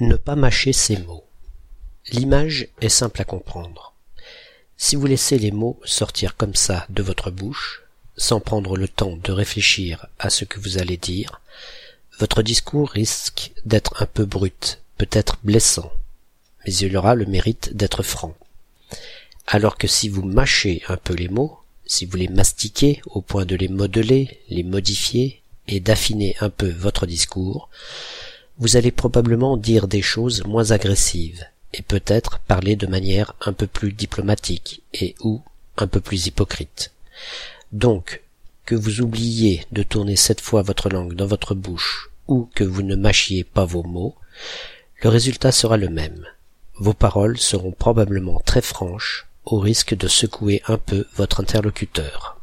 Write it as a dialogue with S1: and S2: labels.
S1: Ne pas mâcher ses mots. L'image est simple à comprendre. Si vous laissez les mots sortir comme ça de votre bouche, sans prendre le temps de réfléchir à ce que vous allez dire, votre discours risque d'être un peu brut, peut-être blessant, mais il aura le mérite d'être franc. Alors que si vous mâchez un peu les mots, si vous les mastiquez au point de les modeler, les modifier et d'affiner un peu votre discours, vous allez probablement dire des choses moins agressives et peut-être parler de manière un peu plus diplomatique et ou un peu plus hypocrite. Donc, que vous oubliez de tourner cette fois votre langue dans votre bouche ou que vous ne mâchiez pas vos mots, le résultat sera le même. Vos paroles seront probablement très franches au risque de secouer un peu votre interlocuteur.